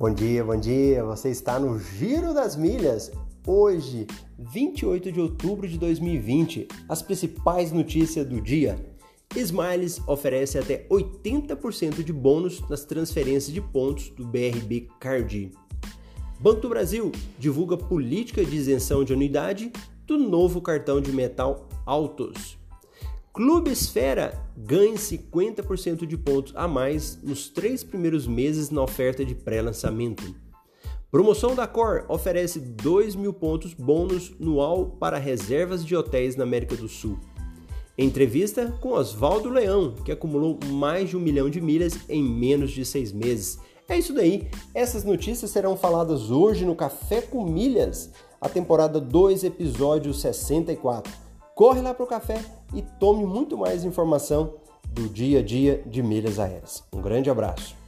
Bom dia, bom dia. Você está no Giro das Milhas. Hoje, 28 de outubro de 2020, as principais notícias do dia. Smiles oferece até 80% de bônus nas transferências de pontos do BRB Card. Banco do Brasil divulga política de isenção de anuidade do novo cartão de metal Autos. Clube Esfera ganhe 50% de pontos a mais nos três primeiros meses na oferta de pré-lançamento. Promoção da Cor oferece 2 mil pontos bônus anual para reservas de hotéis na América do Sul. Entrevista com Oswaldo Leão, que acumulou mais de um milhão de milhas em menos de seis meses. É isso daí. Essas notícias serão faladas hoje no Café com Milhas, a temporada 2, episódio 64 corre lá para o café e tome muito mais informação do dia a dia de milhas aéreas. Um grande abraço.